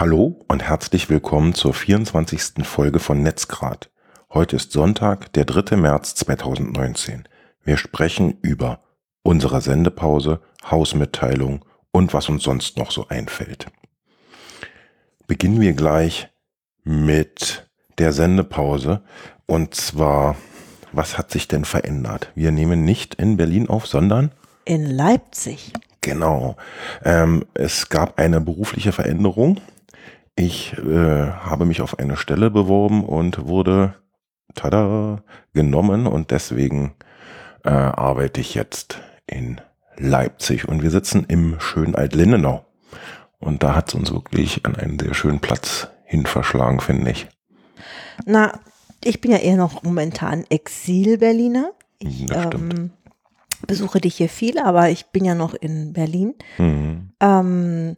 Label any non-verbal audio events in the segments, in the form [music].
Hallo und herzlich willkommen zur 24. Folge von Netzgrad. Heute ist Sonntag, der 3. März 2019. Wir sprechen über unsere Sendepause, Hausmitteilung und was uns sonst noch so einfällt. Beginnen wir gleich mit der Sendepause und zwar, was hat sich denn verändert? Wir nehmen nicht in Berlin auf, sondern in Leipzig. Genau. Ähm, es gab eine berufliche Veränderung. Ich äh, habe mich auf eine Stelle beworben und wurde tada, genommen und deswegen äh, arbeite ich jetzt in Leipzig und wir sitzen im schönen Alt-Lindenau. Und da hat es uns wirklich an einen sehr schönen Platz hin verschlagen, finde ich. Na, ich bin ja eher noch momentan Exil-Berliner. Ich ähm, besuche dich hier viel, aber ich bin ja noch in Berlin. Mhm. Ähm,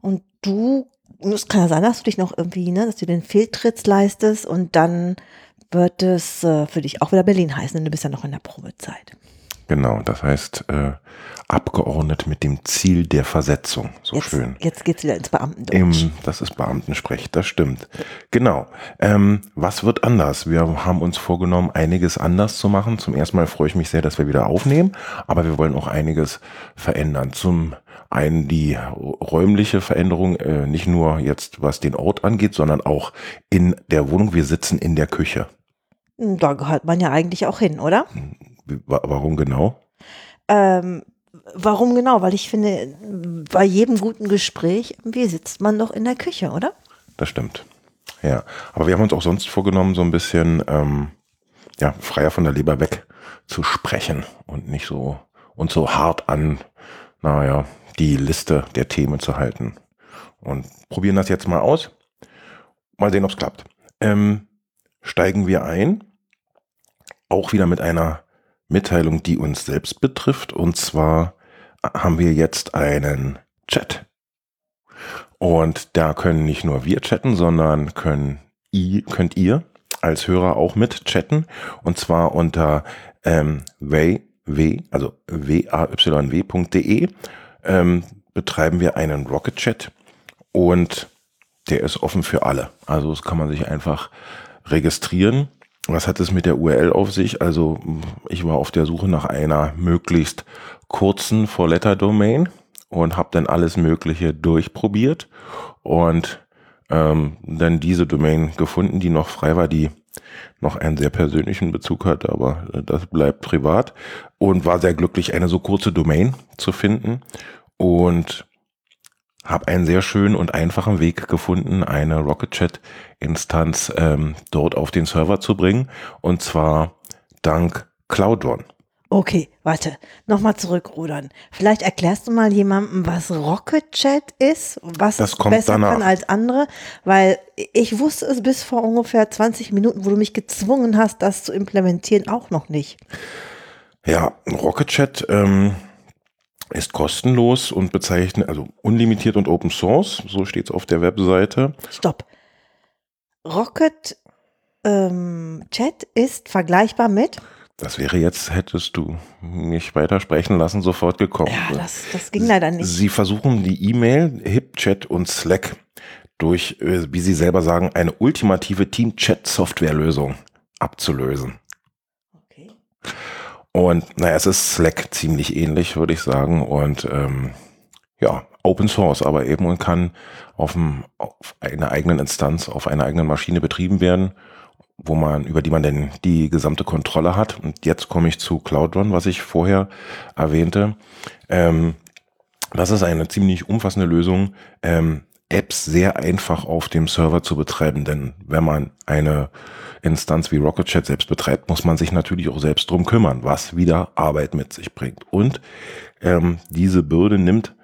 und du, es kann ja sein, dass du dich noch irgendwie, ne, dass du den Fehltritt leistest und dann wird es äh, für dich auch wieder Berlin heißen, denn du bist ja noch in der Probezeit. Genau, das heißt äh, abgeordnet mit dem Ziel der Versetzung. So jetzt, schön. Jetzt geht's wieder ins Beamtendeutsch. Im, das ist Beamtensprech, das stimmt. Genau. Ähm, was wird anders? Wir haben uns vorgenommen, einiges anders zu machen. Zum ersten Mal freue ich mich sehr, dass wir wieder aufnehmen, aber wir wollen auch einiges verändern. Zum einen die räumliche Veränderung, äh, nicht nur jetzt was den Ort angeht, sondern auch in der Wohnung. Wir sitzen in der Küche. Da gehört man ja eigentlich auch hin, oder? Warum genau? Ähm, warum genau? Weil ich finde, bei jedem guten Gespräch, wie sitzt man doch in der Küche, oder? Das stimmt. Ja, aber wir haben uns auch sonst vorgenommen, so ein bisschen ähm, ja, freier von der Leber weg zu sprechen und nicht so und so hart an, naja, die Liste der Themen zu halten. Und probieren das jetzt mal aus. Mal sehen, ob es klappt. Ähm, steigen wir ein. Auch wieder mit einer Mitteilung, die uns selbst betrifft. Und zwar haben wir jetzt einen Chat. Und da können nicht nur wir chatten, sondern können könnt ihr als Hörer auch mit chatten. Und zwar unter ähm, w, also waYw.de ähm, betreiben wir einen Rocket Chat und der ist offen für alle. Also das kann man sich einfach registrieren was hat es mit der URL auf sich? Also ich war auf der Suche nach einer möglichst kurzen Four-Letter-Domain und habe dann alles Mögliche durchprobiert und ähm, dann diese Domain gefunden, die noch frei war, die noch einen sehr persönlichen Bezug hatte, aber das bleibt privat und war sehr glücklich, eine so kurze Domain zu finden und habe einen sehr schönen und einfachen Weg gefunden, eine Rocket Chat Instanz ähm, dort auf den Server zu bringen. Und zwar dank Cloudrun. Okay, warte, nochmal zurückrudern. Vielleicht erklärst du mal jemandem, was Rocket Chat ist, was das kommt besser danach. kann als andere, weil ich wusste es bis vor ungefähr 20 Minuten, wo du mich gezwungen hast, das zu implementieren, auch noch nicht. Ja, Rocket Chat ähm, ist kostenlos und bezeichnet, also unlimitiert und Open Source, so steht es auf der Webseite. Stopp. Rocket ähm, Chat ist vergleichbar mit? Das wäre jetzt, hättest du mich weiter sprechen lassen, sofort gekommen. Ja, das, das ging leider nicht. Sie versuchen die E-Mail, HipChat und Slack durch, äh, wie Sie selber sagen, eine ultimative Team-Chat-Softwarelösung abzulösen. Okay. Und naja, es ist Slack ziemlich ähnlich, würde ich sagen. Und ähm, ja, Open Source, aber eben und kann auf, dem, auf einer eigenen Instanz, auf einer eigenen Maschine betrieben werden, wo man, über die man denn die gesamte Kontrolle hat. Und jetzt komme ich zu Cloudrun, was ich vorher erwähnte. Ähm, das ist eine ziemlich umfassende Lösung, ähm, Apps sehr einfach auf dem Server zu betreiben, denn wenn man eine Instanz wie Rocket Chat selbst betreibt, muss man sich natürlich auch selbst drum kümmern, was wieder Arbeit mit sich bringt. Und ähm, diese Bürde nimmt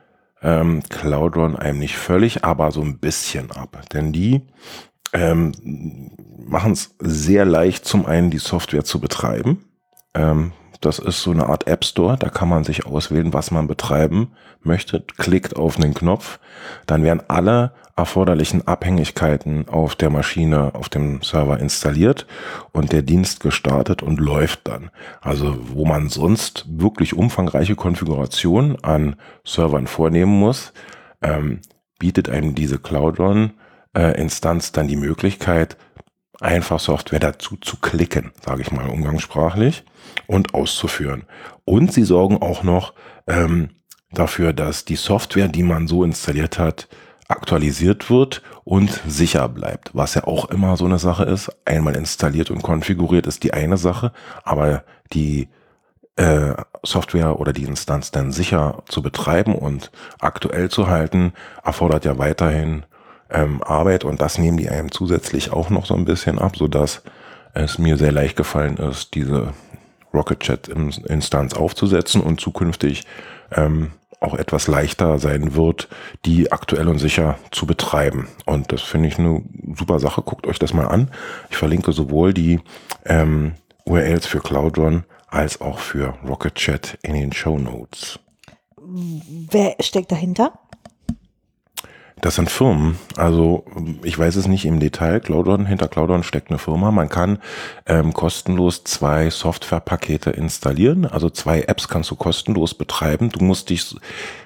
ähm, Cloudrun einem nicht völlig, aber so ein bisschen ab. Denn die ähm, machen es sehr leicht, zum einen die Software zu betreiben. Ähm, das ist so eine Art App Store, da kann man sich auswählen, was man betreiben möchte, klickt auf einen Knopf, dann werden alle erforderlichen Abhängigkeiten auf der Maschine, auf dem Server installiert und der Dienst gestartet und läuft dann. Also wo man sonst wirklich umfangreiche Konfigurationen an Servern vornehmen muss, ähm, bietet einem diese Cloud Run äh, dann die Möglichkeit, einfach Software dazu zu klicken, sage ich mal umgangssprachlich, und auszuführen. Und sie sorgen auch noch ähm, dafür, dass die Software, die man so installiert hat, aktualisiert wird und sicher bleibt, was ja auch immer so eine Sache ist. Einmal installiert und konfiguriert ist die eine Sache, aber die äh, Software oder die Instanz dann sicher zu betreiben und aktuell zu halten, erfordert ja weiterhin ähm, Arbeit und das nehmen die einem zusätzlich auch noch so ein bisschen ab, so dass es mir sehr leicht gefallen ist, diese Rocket Chat Instanz aufzusetzen und zukünftig ähm, auch etwas leichter sein wird, die aktuell und sicher zu betreiben. Und das finde ich eine super Sache. Guckt euch das mal an. Ich verlinke sowohl die ähm, URLs für Cloud Run als auch für Rocket Chat in den Show Notes. Wer steckt dahinter? Das sind Firmen. Also ich weiß es nicht im Detail. Cloudon, hinter Cloudon steckt eine Firma. Man kann ähm, kostenlos zwei Softwarepakete installieren. Also zwei Apps kannst du kostenlos betreiben. Du musst dich,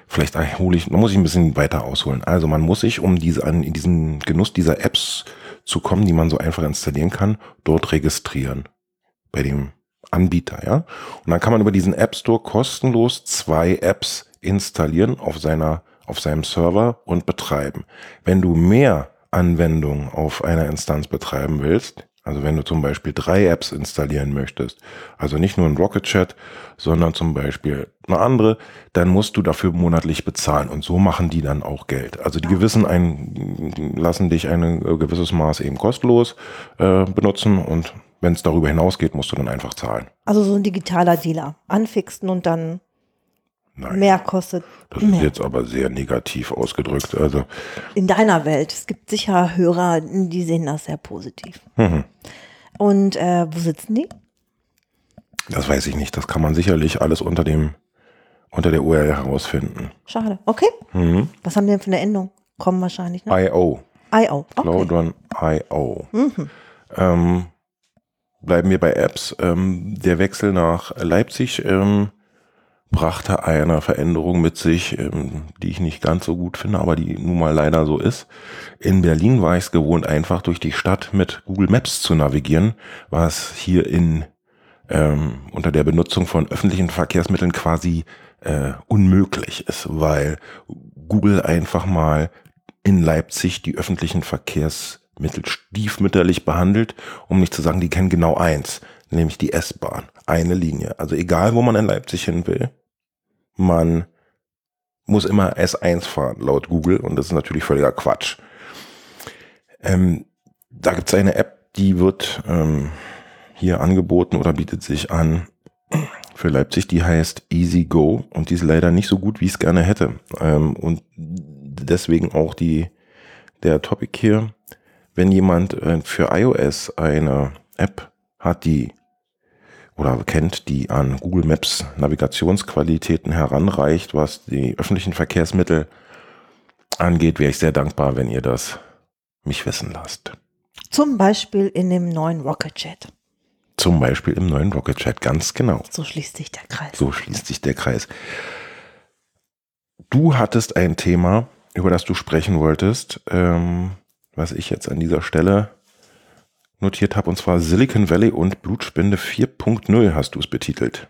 vielleicht hole ich, man muss ich ein bisschen weiter ausholen. Also man muss sich, um diese an in diesen Genuss dieser Apps zu kommen, die man so einfach installieren kann, dort registrieren. Bei dem Anbieter, ja. Und dann kann man über diesen App Store kostenlos zwei Apps installieren auf seiner auf seinem Server und betreiben. Wenn du mehr Anwendungen auf einer Instanz betreiben willst, also wenn du zum Beispiel drei Apps installieren möchtest, also nicht nur ein Rocket Chat, sondern zum Beispiel eine andere, dann musst du dafür monatlich bezahlen und so machen die dann auch Geld. Also die gewissen ein, lassen dich ein gewisses Maß eben kostenlos äh, benutzen und wenn es darüber hinausgeht, musst du dann einfach zahlen. Also so ein digitaler Dealer. Anfixen und dann Nein, mehr kostet. Das mehr. ist jetzt aber sehr negativ ausgedrückt. Also in deiner Welt. Es gibt sicher Hörer, die sehen das sehr positiv. Mhm. Und äh, wo sitzen die? Das weiß ich nicht. Das kann man sicherlich alles unter dem unter der URL herausfinden. Schade. Okay. Mhm. Was haben die denn für eine Endung? Kommen wahrscheinlich. Ne? IO. IO. Okay. Cloud IO. Mhm. Ähm, bleiben wir bei Apps. Ähm, der Wechsel nach Leipzig ähm, brachte eine Veränderung mit sich, ähm, die ich nicht ganz so gut finde, aber die nun mal leider so ist. In Berlin war ich es gewohnt, einfach durch die Stadt mit Google Maps zu navigieren, was hier in ähm, unter der Benutzung von öffentlichen Verkehrsmitteln quasi äh, unmöglich ist, weil Google einfach mal in Leipzig die öffentlichen Verkehrsmittel stiefmütterlich behandelt, um nicht zu sagen, die kennen genau eins, nämlich die S-Bahn eine Linie. Also egal, wo man in Leipzig hin will, man muss immer S1 fahren, laut Google. Und das ist natürlich völliger Quatsch. Ähm, da gibt es eine App, die wird ähm, hier angeboten oder bietet sich an für Leipzig. Die heißt Easy Go und die ist leider nicht so gut, wie ich es gerne hätte. Ähm, und deswegen auch die, der Topic hier. Wenn jemand äh, für iOS eine App hat, die oder kennt, die an Google Maps Navigationsqualitäten heranreicht, was die öffentlichen Verkehrsmittel angeht, wäre ich sehr dankbar, wenn ihr das mich wissen lasst. Zum Beispiel in dem neuen Rocket Chat. Zum Beispiel im neuen Rocket Chat, ganz genau. So schließt sich der Kreis. So schließt sich der Kreis. Du hattest ein Thema, über das du sprechen wolltest, ähm, was ich jetzt an dieser Stelle notiert habe, und zwar Silicon Valley und Blutspende 4.0 hast du es betitelt.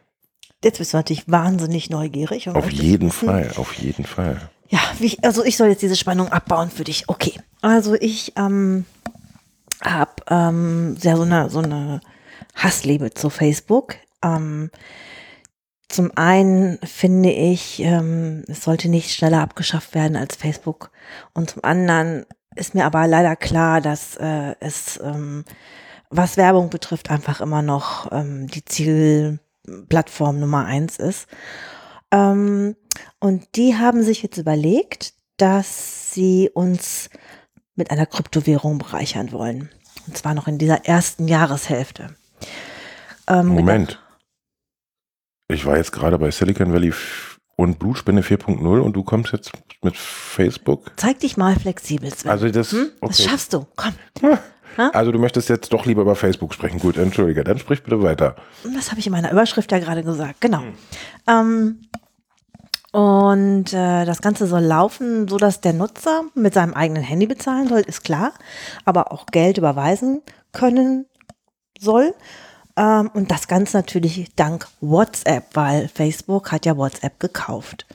Jetzt bist du natürlich wahnsinnig neugierig. auf jeden wissen. Fall, auf jeden Fall. Ja, ich, also ich soll jetzt diese Spannung abbauen für dich. Okay, also ich ähm, habe ähm, sehr so eine, so eine Hassliebe zu Facebook. Ähm, zum einen finde ich, ähm, es sollte nicht schneller abgeschafft werden als Facebook. Und zum anderen ist mir aber leider klar, dass äh, es, ähm, was Werbung betrifft, einfach immer noch ähm, die Zielplattform Nummer eins ist. Ähm, und die haben sich jetzt überlegt, dass sie uns mit einer Kryptowährung bereichern wollen. Und zwar noch in dieser ersten Jahreshälfte. Ähm, Moment. Ich war jetzt gerade bei Silicon Valley und Blutspende 4.0 und du kommst jetzt mit Facebook. Zeig dich mal flexibel, Sven. Also das, hm? okay. das schaffst du. Komm. Also du möchtest jetzt doch lieber über Facebook sprechen. Gut, entschuldige, dann sprich bitte weiter. Das habe ich in meiner Überschrift ja gerade gesagt, genau. Hm. Ähm, Und äh, das Ganze soll laufen, so dass der Nutzer mit seinem eigenen Handy bezahlen soll, ist klar, aber auch Geld überweisen können soll. Ähm, und das Ganze natürlich dank WhatsApp, weil Facebook hat ja WhatsApp gekauft.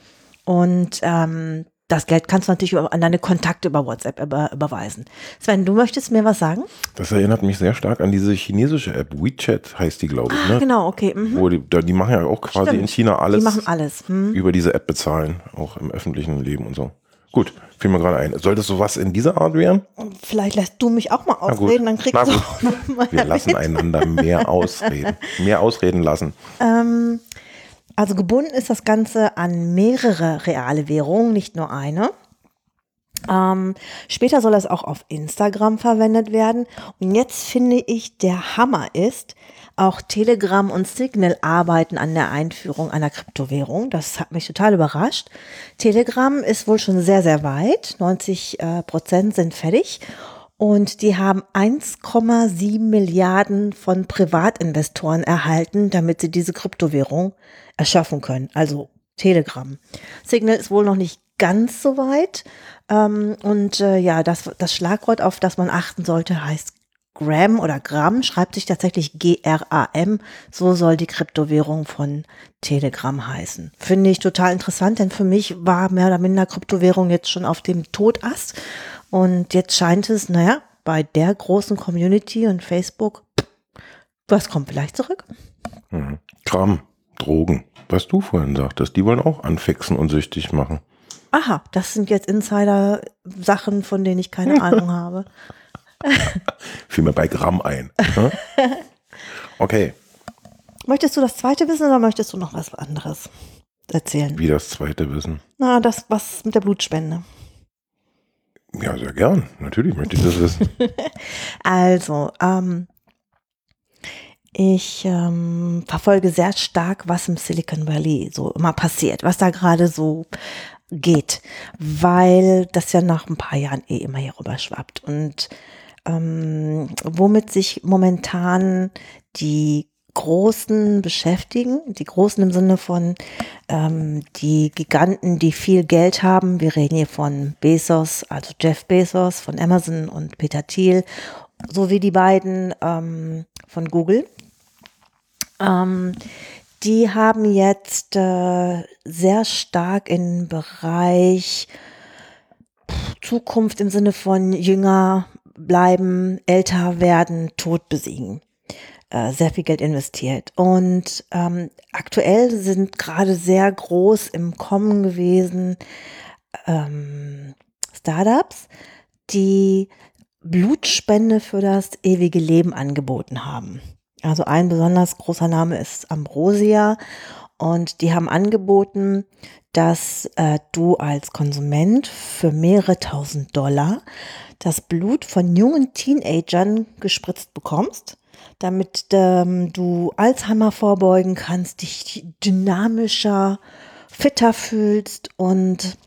Und ähm, das Geld kannst du natürlich an deine Kontakte über WhatsApp über, überweisen. Sven, du möchtest mir was sagen? Das erinnert mich sehr stark an diese chinesische App. WeChat heißt die, glaube ich. Ah, ne? genau, okay. Mhm. Wo die, die machen ja auch quasi Stimmt. in China alles, Die machen alles. Hm. über diese App bezahlen, auch im öffentlichen Leben und so. Gut, fiel mir gerade ein. Soll das sowas in dieser Art werden? Vielleicht lässt du mich auch mal ausreden, dann kriegst Na du auch noch mal Wir lassen einander mehr [laughs] ausreden. Mehr ausreden lassen. Ähm, also gebunden ist das Ganze an mehrere reale Währungen, nicht nur eine. Ähm, später soll es auch auf Instagram verwendet werden. Und jetzt finde ich, der Hammer ist, auch Telegram und Signal arbeiten an der Einführung einer Kryptowährung. Das hat mich total überrascht. Telegram ist wohl schon sehr, sehr weit. 90 äh, Prozent sind fertig. Und die haben 1,7 Milliarden von Privatinvestoren erhalten, damit sie diese Kryptowährung erschaffen können. Also Telegram. Signal ist wohl noch nicht ganz so weit. Ähm, und äh, ja, das, das Schlagwort, auf das man achten sollte, heißt Gram oder Gramm, schreibt sich tatsächlich G-R-A-M. So soll die Kryptowährung von Telegram heißen. Finde ich total interessant, denn für mich war mehr oder minder Kryptowährung jetzt schon auf dem Todast. Und jetzt scheint es, naja, bei der großen Community und Facebook, was kommt vielleicht zurück? Mhm. Kram, Drogen. Was du vorhin sagtest, die wollen auch anfixen und süchtig machen. Aha, das sind jetzt Insider-Sachen, von denen ich keine [laughs] Ahnung habe. Fiel mir bei Gramm ein. ne? [laughs] Okay, Möchtest du das zweite wissen oder möchtest du noch was anderes erzählen? wie das zweite wissen. Na, das was mit der Blutspende. Ja, sehr gern. Natürlich möchte ich das wissen. [laughs] Also, ähm, ich ähm, verfolge sehr stark, was im Silicon Valley so immer passiert, was da gerade so geht, weil das ja nach ein paar Jahren eh immer hier rüber schwappt. Und ähm, womit sich momentan die Großen beschäftigen, die Großen im Sinne von ähm, die Giganten, die viel Geld haben. Wir reden hier von Bezos, also Jeff Bezos von Amazon und Peter Thiel, sowie die beiden ähm, von Google. Ähm, die haben jetzt äh, sehr stark im Bereich Zukunft im Sinne von jünger bleiben, älter werden, Tod besiegen äh, sehr viel Geld investiert. Und ähm, aktuell sind gerade sehr groß im Kommen gewesen ähm, Startups, die Blutspende für das ewige Leben angeboten haben. Also ein besonders großer Name ist Ambrosia und die haben angeboten, dass äh, du als Konsument für mehrere tausend Dollar das Blut von jungen Teenagern gespritzt bekommst, damit ähm, du Alzheimer vorbeugen kannst, dich dynamischer, fitter fühlst und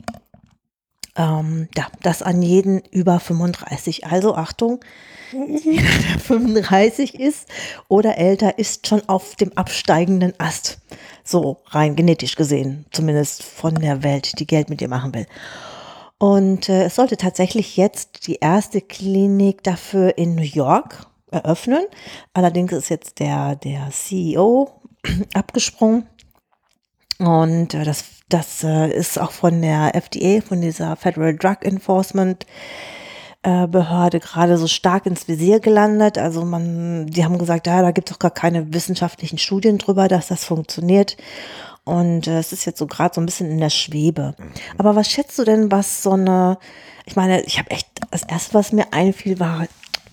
ähm, ja, das an jeden über 35. Also Achtung, [laughs] der 35 ist oder älter, ist schon auf dem absteigenden Ast. So rein genetisch gesehen, zumindest von der Welt, die Geld mit dir machen will. Und äh, es sollte tatsächlich jetzt die erste Klinik dafür in New York eröffnen. Allerdings ist jetzt der, der CEO [clears throat] abgesprungen. Und äh, das, das äh, ist auch von der FDA, von dieser Federal Drug Enforcement Behörde gerade so stark ins Visier gelandet. Also man, die haben gesagt, ja, da gibt es doch gar keine wissenschaftlichen Studien drüber, dass das funktioniert. Und äh, es ist jetzt so gerade so ein bisschen in der Schwebe. Aber was schätzt du denn, was so eine, ich meine, ich habe echt, das erste, was mir einfiel, war,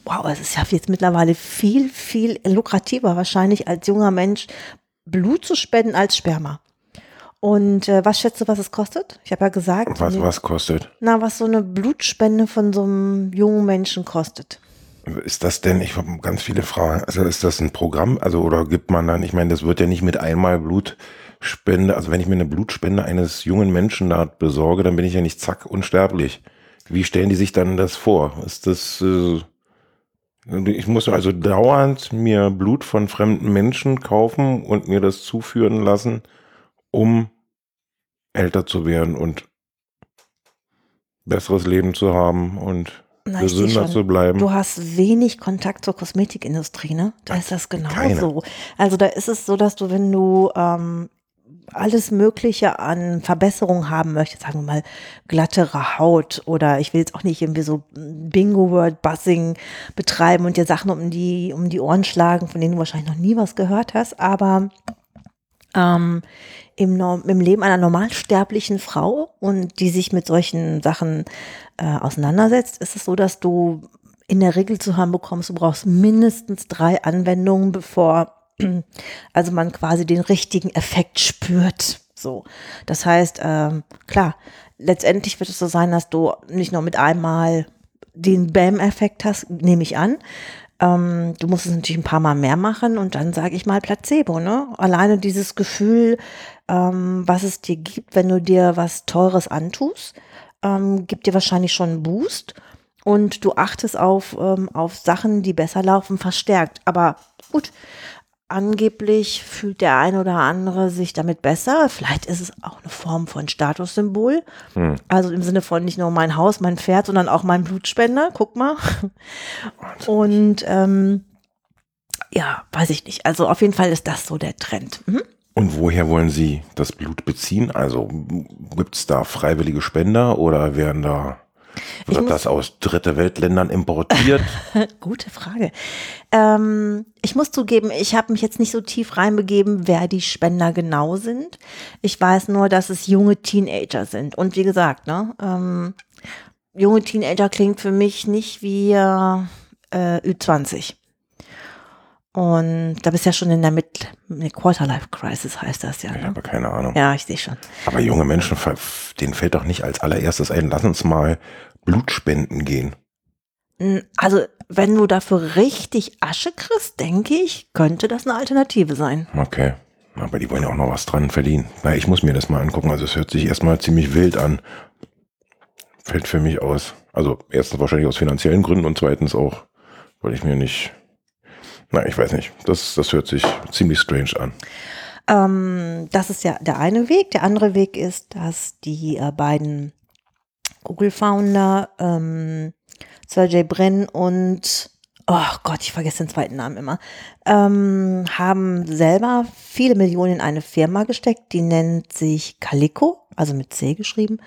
wow, es ist ja jetzt mittlerweile viel, viel lukrativer wahrscheinlich als junger Mensch Blut zu spenden als Sperma. Und äh, was schätzt du, was es kostet? Ich habe ja gesagt, Was, was kostet? na, was so eine Blutspende von so einem jungen Menschen kostet. Ist das denn, ich habe ganz viele Fragen, also ist das ein Programm, also oder gibt man dann, ich meine, das wird ja nicht mit einmal Blutspende, also wenn ich mir eine Blutspende eines jungen Menschen da besorge, dann bin ich ja nicht zack unsterblich. Wie stellen die sich dann das vor? Ist das, äh, ich muss also dauernd mir Blut von fremden Menschen kaufen und mir das zuführen lassen, um älter zu werden und besseres Leben zu haben und Na, gesünder zu bleiben. Du hast wenig Kontakt zur Kosmetikindustrie, ne? Da ist das genauso. Also da ist es so, dass du, wenn du ähm, alles Mögliche an Verbesserung haben möchtest, sagen wir mal glattere Haut oder ich will jetzt auch nicht irgendwie so Bingo-Word-Buzzing betreiben und dir Sachen um die, um die Ohren schlagen, von denen du wahrscheinlich noch nie was gehört hast, aber ähm, im, im Leben einer normalsterblichen Frau und die sich mit solchen Sachen äh, auseinandersetzt, ist es so, dass du in der Regel zu hören bekommst, du brauchst mindestens drei Anwendungen, bevor [clears throat] also man quasi den richtigen Effekt spürt. So, das heißt, ähm, klar, letztendlich wird es so sein, dass du nicht nur mit einmal den Bam-Effekt hast, nehme ich an. Ähm, du musst es natürlich ein paar Mal mehr machen und dann sage ich mal Placebo, ne? Alleine dieses Gefühl, ähm, was es dir gibt, wenn du dir was Teures antust, ähm, gibt dir wahrscheinlich schon einen Boost und du achtest auf, ähm, auf Sachen, die besser laufen, verstärkt. Aber gut, angeblich fühlt der ein oder andere sich damit besser. Vielleicht ist es auch eine Form von Statussymbol. Also im Sinne von nicht nur mein Haus, mein Pferd, sondern auch mein Blutspender. Guck mal. Und ähm, ja, weiß ich nicht. Also auf jeden Fall ist das so der Trend. Mhm. Und woher wollen Sie das Blut beziehen? Also gibt es da freiwillige Spender oder werden da wird muss- das aus dritte Weltländern importiert? [laughs] Gute Frage. Ähm, ich muss zugeben, ich habe mich jetzt nicht so tief reinbegeben, wer die Spender genau sind. Ich weiß nur, dass es junge Teenager sind. Und wie gesagt, ne, ähm, junge Teenager klingt für mich nicht wie äh, Ü20. Und da bist du ja schon in der Mid Quarterlife Crisis, heißt das ja. ich Ne? habe keine Ahnung. Ja, ich sehe schon. Aber junge Menschen, denen fällt doch nicht als allererstes ein, lass uns mal Blut spenden gehen. Also, wenn du dafür richtig Asche kriegst, denke ich, könnte das eine Alternative sein. Okay. Aber die wollen ja auch noch was dran verdienen. Na, ich muss mir das mal angucken. Also es hört sich erstmal ziemlich wild an. Fällt für mich aus. Also erstens wahrscheinlich aus finanziellen Gründen und zweitens auch, weil ich mir nicht. Na, ich weiß nicht. Das, das hört sich ziemlich strange an. Ähm, das ist ja der eine Weg. Der andere Weg ist, dass die äh, beiden Google-Founder, ähm, Sergey Brin und, oh Gott, ich vergesse den zweiten Namen immer, ähm, haben selber viele Millionen in eine Firma gesteckt, die nennt sich Calico, also mit C geschrieben.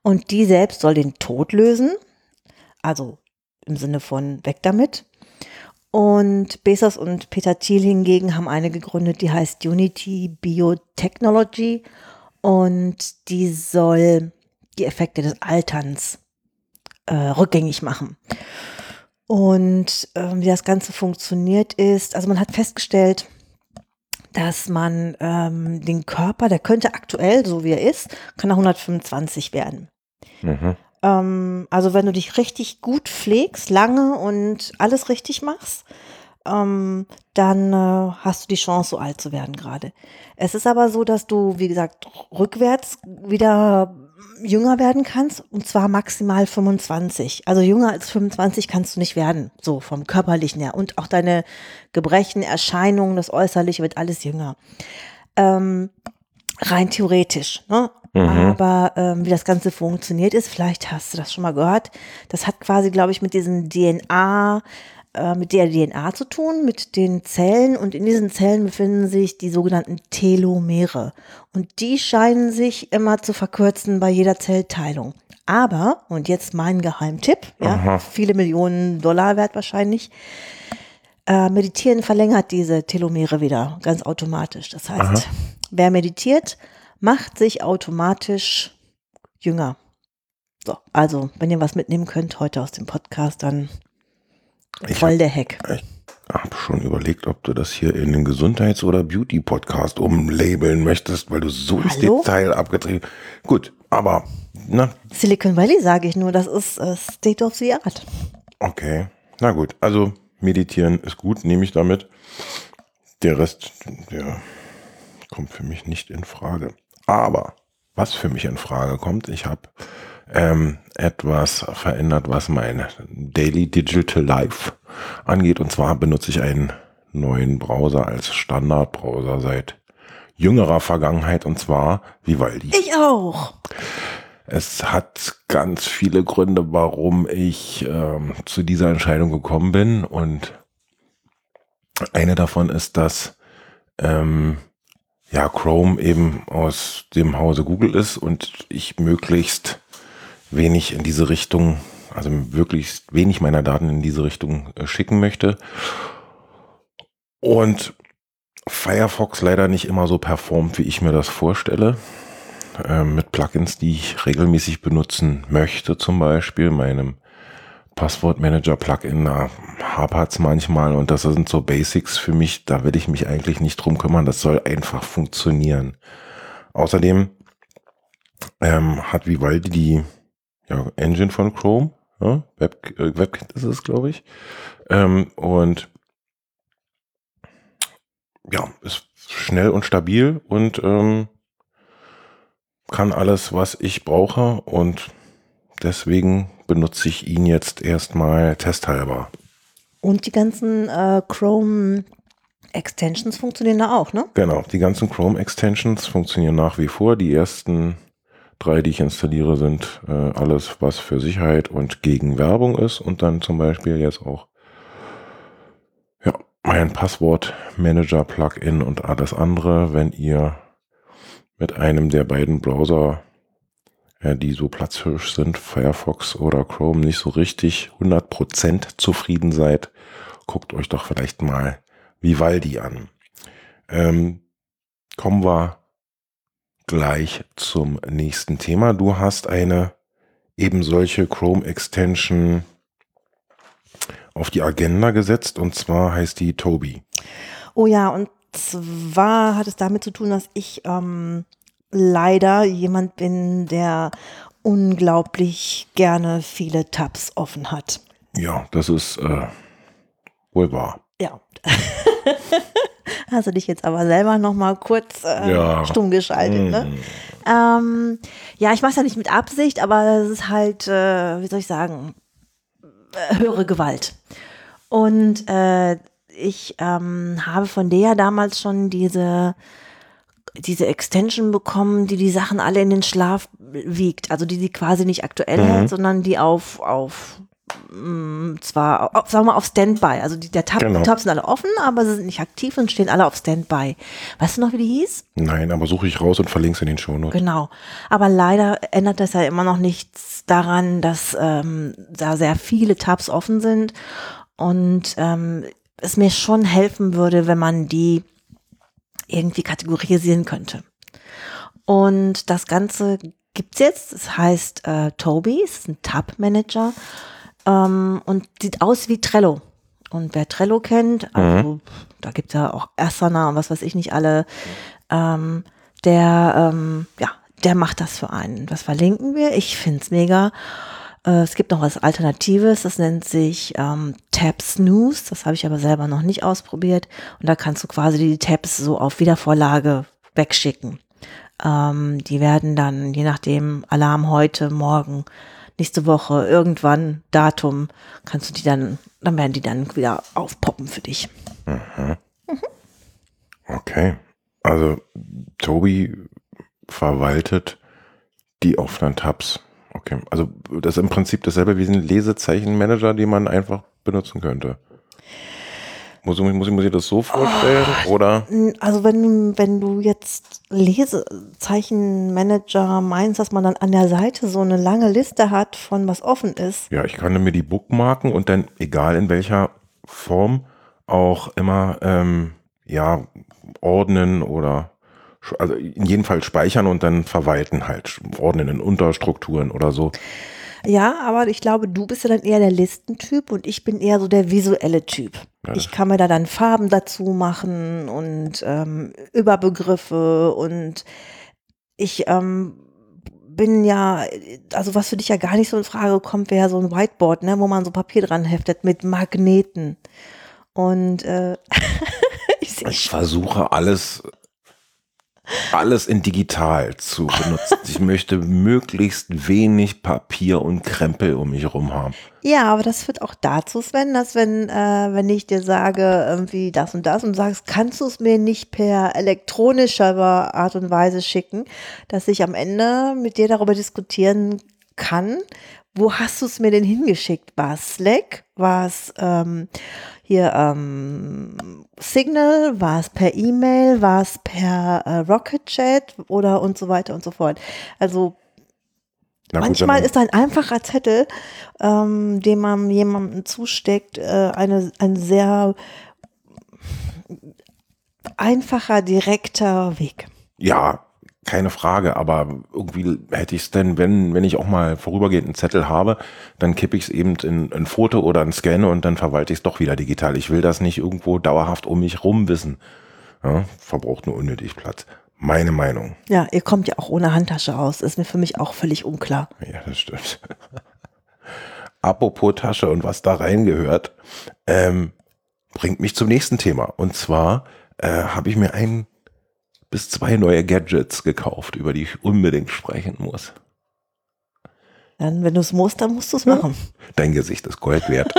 Und die selbst soll den Tod lösen. Also im Sinne von weg damit. Und Bezos und Peter Thiel hingegen haben eine gegründet, die heißt Unity Biotechnology und die soll die Effekte des Alterns äh, rückgängig machen. Und ähm, wie das Ganze funktioniert ist, also man hat festgestellt, dass man ähm, den Körper, der könnte aktuell, so wie er ist, kann er 125 werden. Mhm. Ähm, also wenn du dich richtig gut pflegst, lange und alles richtig machst, ähm, dann äh, hast du die Chance, so alt zu werden gerade. Es ist aber so, dass du, wie gesagt, rückwärts wieder jünger werden kannst und zwar maximal 25. Also jünger als 25 kannst du nicht werden, so vom körperlichen her. Und auch deine Gebrechen, Erscheinungen, das Äußerliche wird alles jünger. Ähm, rein theoretisch, ne? Aber ähm, wie das Ganze funktioniert ist, vielleicht hast du das schon mal gehört, das hat quasi, glaube ich, mit diesen DNA, äh, mit der DNA zu tun, mit den Zellen. Und in diesen Zellen befinden sich die sogenannten Telomere. Und die scheinen sich immer zu verkürzen bei jeder Zellteilung. Aber, und jetzt mein Geheimtipp, ja, viele Millionen Dollar wert wahrscheinlich, äh, Meditieren verlängert diese Telomere wieder ganz automatisch. Das heißt, wer meditiert, macht sich automatisch jünger. So, also, wenn ihr was mitnehmen könnt heute aus dem Podcast, dann Ich voll der Hack. Ich habe schon überlegt, ob du das hier in den Gesundheits- oder Beauty-Podcast umlabeln möchtest, weil du so ins Hallo? Detail abgetrieben Gut, aber, na, Silicon Valley sage ich nur, das ist äh, State of the Art. okay. Na gut, also meditieren ist gut, nehme ich damit. Der Rest, der kommt für mich nicht in Frage. Aber was für mich in Frage kommt, ich habe ähm, etwas verändert, was mein Daily Digital Life angeht. Und zwar benutze ich einen neuen Browser als Standardbrowser seit jüngerer Vergangenheit und zwar Vivaldi. Ich auch. Es hat ganz viele Gründe, warum ich ähm, zu dieser Entscheidung gekommen bin und eine davon ist, dass ähm, ja Chrome eben aus dem Hause Google ist und ich möglichst wenig in diese Richtung, also wirklich wenig meiner Daten in diese Richtung äh, schicken möchte. Und Firefox leider nicht immer so performt, wie ich mir das vorstelle. Äh, mit Plugins, die ich regelmäßig benutzen möchte, zum Beispiel meinem Passwortmanager-Plugin, da hapert es manchmal und das sind so Basics für mich, da will ich mich eigentlich nicht drum kümmern, das soll einfach funktionieren. Außerdem ähm, hat Vivaldi die ja, Engine von Chrome, ja, Web, äh, WebKit ist es, glaube ich. Ähm, und ja, ist schnell und stabil und ähm, kann alles, was ich brauche und deswegen benutze ich ihn jetzt erstmal testhalber. Und die ganzen äh, Chrome Extensions funktionieren da auch, ne? Genau, die ganzen Chrome Extensions funktionieren nach wie vor. Die ersten drei, die ich installiere, sind äh, alles, was für Sicherheit und gegen Werbung ist und dann zum Beispiel jetzt auch ja, mein Passwortmanager-Plugin und alles andere, wenn ihr mit einem der beiden Browser, äh, die so platzhirsch sind, Firefox oder Chrome, nicht so richtig 100% zufrieden seid, guckt euch doch vielleicht mal Vivaldi an. Ähm, kommen wir gleich zum nächsten Thema. Du hast eine eben solche Chrome Extension auf die Agenda gesetzt und zwar heißt die Toby. Oh ja, und zwar hat es damit zu tun, dass ich ähm, leider jemand bin, der unglaublich gerne viele Tabs offen hat. Ja, das ist äh, wohl wahr. Ja. [laughs] Hast du dich jetzt aber selber noch mal kurz äh, ja. stumm geschaltet, mm. ne? Mhm. Ähm, ja, ich mache es ja nicht mit Absicht, aber es ist halt, äh, wie soll ich sagen, äh, höhere Gewalt. Und äh, ich ähm, habe von der damals schon diese diese Extension bekommen, die die Sachen alle in den Schlaf wiegt, also die sie quasi nicht aktuell mhm. hält, sondern die auf auf Mm, zwar, auf, sagen wir mal, auf Standby. Also die, der Tab, genau. Tabs sind alle offen, aber sie sind nicht aktiv und stehen alle auf Standby. Weißt du noch, wie die hieß? Nein, aber suche ich raus und verlinke es in den Shownotes. Genau. Aber leider ändert das ja immer noch nichts daran, dass ähm, da sehr viele Tabs offen sind und ähm, es mir schon helfen würde, wenn man die irgendwie kategorisieren könnte. Und das Ganze gibt's jetzt. Das heißt äh, Toby, es ist ein Tab-Manager ähm, und sieht aus wie Trello. Und wer Trello kennt, also mhm. da gibt es ja auch Asana und was weiß ich nicht alle, ähm, der, ähm, ja, der macht das für einen. Das verlinken wir. Ich finde es mega. Äh, es gibt noch was Alternatives, das nennt sich ähm, Tab Snooze. Das habe ich aber selber noch nicht ausprobiert. Und da kannst du quasi die Tabs so auf Wiedervorlage wegschicken. Ähm, die werden dann, je nachdem, Alarm heute, morgen, nächste Woche, irgendwann, Datum, kannst du die dann, dann werden die dann wieder aufpoppen für dich. Mhm. Mhm. Okay. Also Tobi verwaltet die offenen Tabs. Okay. Also das ist im Prinzip dasselbe wie ein Lesezeichenmanager, den man einfach benutzen könnte. Muss, muss, muss ich das so vorstellen? Oh, oder? Also wenn, wenn du jetzt Lesezeichenmanager meinst, dass man dann an der Seite so eine lange Liste hat von was offen ist. Ja, ich kann mir die bookmarken und dann, egal in welcher Form, auch immer ähm, ja, ordnen oder also in jedem Fall speichern und dann verwalten halt, ordnen in Unterstrukturen oder so. Ja, aber ich glaube, du bist ja dann eher der Listentyp und ich bin eher so der visuelle Typ. Ja. Ich kann mir da dann Farben dazu machen und ähm, Überbegriffe und ich ähm, bin ja, also was für dich ja gar nicht so in Frage kommt, wäre so ein Whiteboard, ne, wo man so Papier dran heftet mit Magneten. Und äh, [laughs] ich, ich versuche alles alles in digital zu benutzen. Ich möchte möglichst wenig Papier und Krempel um mich herum haben. Ja, aber das führt auch dazu, Sven, dass wenn, äh, wenn ich dir sage, irgendwie das und das und sagst, kannst du es mir nicht per elektronischer Art und Weise schicken, dass ich am Ende mit dir darüber diskutieren kann, wo hast du es mir denn hingeschickt? War es Slack? War es ähm, hier ähm, Signal? War es per E-Mail? War es per äh, Rocket Chat? Oder und so weiter und so fort. Also gut, manchmal ist ein einfacher Zettel, ähm, den man jemandem zusteckt, äh, eine, ein sehr einfacher, direkter Weg. Ja, keine Frage, aber irgendwie hätte ich es denn, wenn, wenn ich auch mal vorübergehend einen Zettel habe, dann kippe ich es eben in ein Foto oder ein Scan und dann verwalte ich es doch wieder digital. Ich will das nicht irgendwo dauerhaft um mich rum wissen. Ja, verbraucht nur unnötig Platz. Meine Meinung. Ja, ihr kommt ja auch ohne Handtasche aus. Ist mir für mich auch völlig unklar. Ja, das stimmt. [laughs] Apropos Tasche und was da reingehört, ähm, bringt mich zum nächsten Thema. Und zwar äh, habe ich mir einen bis zwei neue Gadgets gekauft, über die ich unbedingt sprechen muss. Dann, wenn du es musst, dann musst du es machen. Dein Gesicht ist Gold wert. [laughs]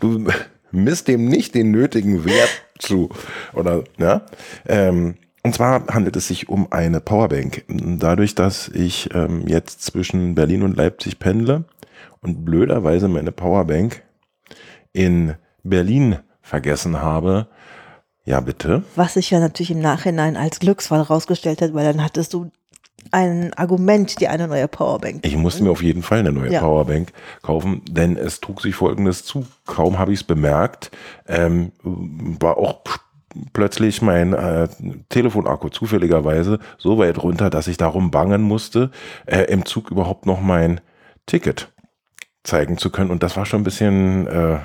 du misst dem nicht den nötigen Wert zu. Oder, ja? Ähm, und zwar handelt es sich um eine Powerbank. Dadurch, dass ich ähm, jetzt zwischen Berlin und Leipzig pendle und blöderweise meine Powerbank in Berlin vergessen habe, ja, bitte. Was sich ja natürlich im Nachhinein als Glücksfall rausgestellt hat, weil dann hattest du ein Argument, dir eine neue Powerbank. Ich musste mir auf jeden Fall eine neue ja. Powerbank kaufen, denn es trug sich folgendes zu. Kaum habe ich es bemerkt, ähm, war auch plötzlich mein äh, Telefonakku zufälligerweise so weit runter, dass ich darum bangen musste, äh, im Zug überhaupt noch mein Ticket zeigen zu können. Und das war schon ein bisschen äh,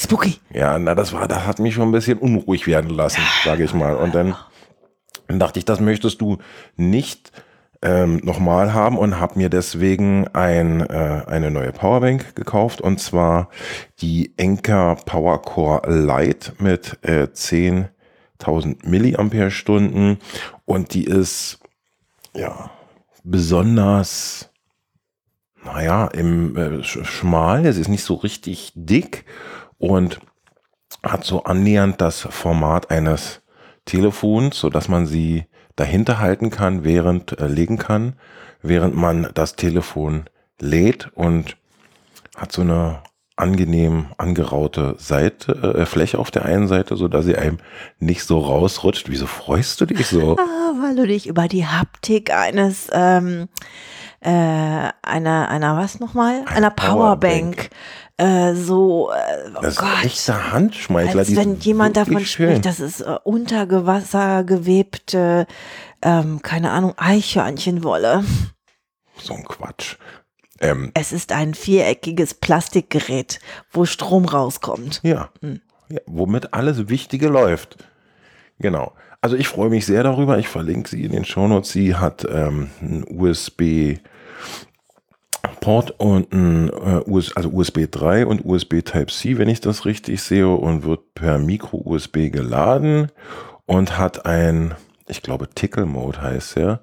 Spooky. Ja, na, das war, das hat mich schon ein bisschen unruhig werden lassen, sage ich mal. Und dann, dann dachte ich, das möchtest du nicht ähm, nochmal haben und habe mir deswegen ein, äh, eine neue Powerbank gekauft und zwar die Enka PowerCore Lite mit äh, 10.000 Milliampere-Stunden und die ist ja besonders naja, im äh, schmal, es ist nicht so richtig dick und hat so annähernd das Format eines Telefons, so dass man sie dahinter halten kann, während äh, legen kann, während man das Telefon lädt und hat so eine angenehm angeraute Seite, äh, Fläche auf der einen Seite, so dass sie einem nicht so rausrutscht. Wieso freust du dich so? Ah, weil du dich über die Haptik eines ähm, äh, einer einer was nochmal? Eine einer Powerbank, Powerbank äh, so, äh, oh das Gott. ist echter Handschmeichler. Als wenn jemand davon schön. spricht, das ist äh, unter Wasser gewebte, ähm, keine Ahnung, Eichhörnchenwolle. So ein Quatsch. Ähm, es ist ein viereckiges Plastikgerät, wo Strom rauskommt. Ja. Hm. ja womit alles Wichtige läuft. Genau. Also ich freue mich sehr darüber. Ich verlinke sie in den Shownotes. Sie hat ähm, ein USB Port und ein äh, US, also USB 3 und USB Type-C, wenn ich das richtig sehe, und wird per Micro-USB geladen und hat ein, ich glaube, Tickle-Mode heißt er,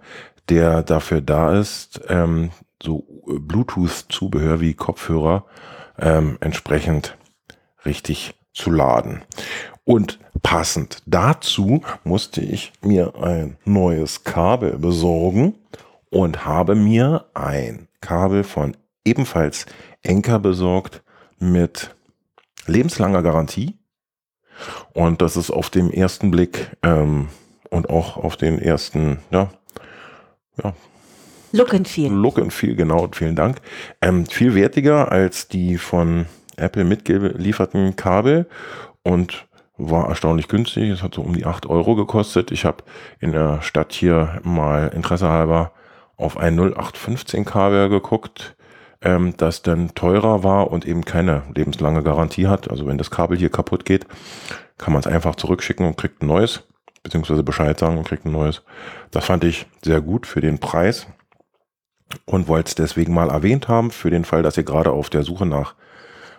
der dafür da ist, ähm, so Bluetooth-Zubehör wie Kopfhörer ähm, entsprechend richtig zu laden. Und passend dazu musste ich mir ein neues Kabel besorgen und habe mir ein Kabel von ebenfalls Enker besorgt mit lebenslanger Garantie. Und das ist auf dem ersten Blick ähm, und auch auf den ersten, ja, ja. Look and Feel. Look and Feel, genau, vielen Dank. Ähm, viel wertiger als die von Apple mitgelieferten Kabel und war erstaunlich günstig. Es hat so um die 8 Euro gekostet. Ich habe in der Stadt hier mal Interesse halber auf ein 0815 Kabel geguckt, ähm, das dann teurer war und eben keine lebenslange Garantie hat. Also wenn das Kabel hier kaputt geht, kann man es einfach zurückschicken und kriegt ein neues, beziehungsweise Bescheid sagen und kriegt ein neues. Das fand ich sehr gut für den Preis und wollte es deswegen mal erwähnt haben, für den Fall, dass ihr gerade auf der Suche nach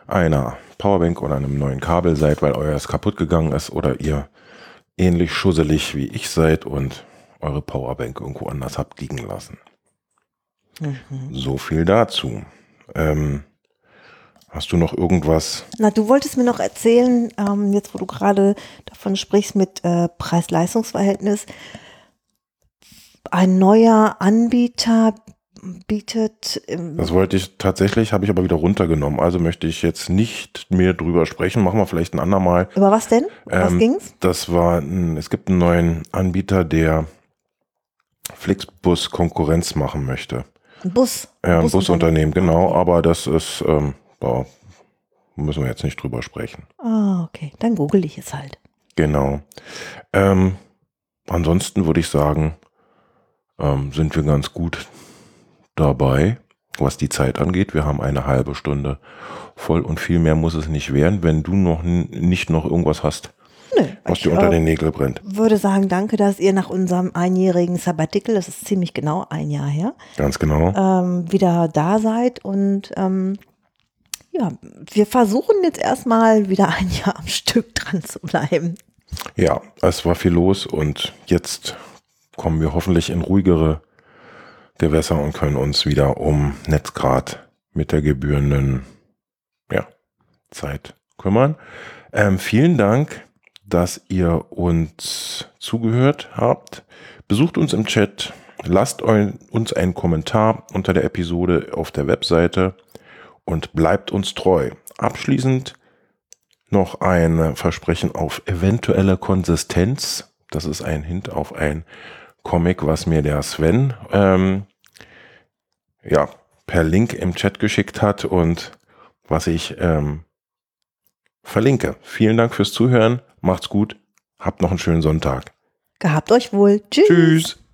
einer Powerbank oder einem neuen Kabel seid, weil euer kaputt gegangen ist oder ihr ähnlich schusselig wie ich seid und eure Powerbank irgendwo anders habt liegen lassen. Mhm. So viel dazu. Ähm, hast du noch irgendwas? Na, du wolltest mir noch erzählen, ähm, jetzt wo du gerade davon sprichst mit äh, Preis-Leistungs-Verhältnis, ein neuer Anbieter bietet. Das wollte ich tatsächlich, habe ich aber wieder runtergenommen. Also möchte ich jetzt nicht mehr drüber sprechen. Machen wir vielleicht ein andermal. Über was denn? Was ähm, ging's? Das war, es gibt einen neuen Anbieter, der Flixbus Konkurrenz machen möchte. Ein Bus. Ja, ein Busunternehmen, genau. Aber das ist, ähm, da müssen wir jetzt nicht drüber sprechen. Ah, okay. Dann google ich es halt. Genau. Ähm, ansonsten würde ich sagen, ähm, sind wir ganz gut dabei, was die Zeit angeht. Wir haben eine halbe Stunde voll und viel mehr muss es nicht werden, wenn du noch nicht noch irgendwas hast. Nö, was dir unter äh, den Nägeln brennt. würde sagen, danke, dass ihr nach unserem einjährigen Sabbatical, das ist ziemlich genau ein Jahr her, ganz genau, ähm, wieder da seid und ähm, ja, wir versuchen jetzt erstmal wieder ein Jahr am Stück [laughs] dran zu bleiben. Ja, es war viel los und jetzt kommen wir hoffentlich in ruhigere Gewässer und können uns wieder um Netzgrad mit der gebührenden ja, Zeit kümmern. Ähm, vielen Dank, dass ihr uns zugehört habt. Besucht uns im Chat, lasst uns einen Kommentar unter der Episode auf der Webseite und bleibt uns treu. Abschließend noch ein Versprechen auf eventuelle Konsistenz. Das ist ein Hint auf ein Comic, was mir der Sven ähm, ja, per Link im Chat geschickt hat und was ich ähm, verlinke. Vielen Dank fürs Zuhören. Macht's gut. Habt noch einen schönen Sonntag. Gehabt euch wohl. Tschüss. Tschüss.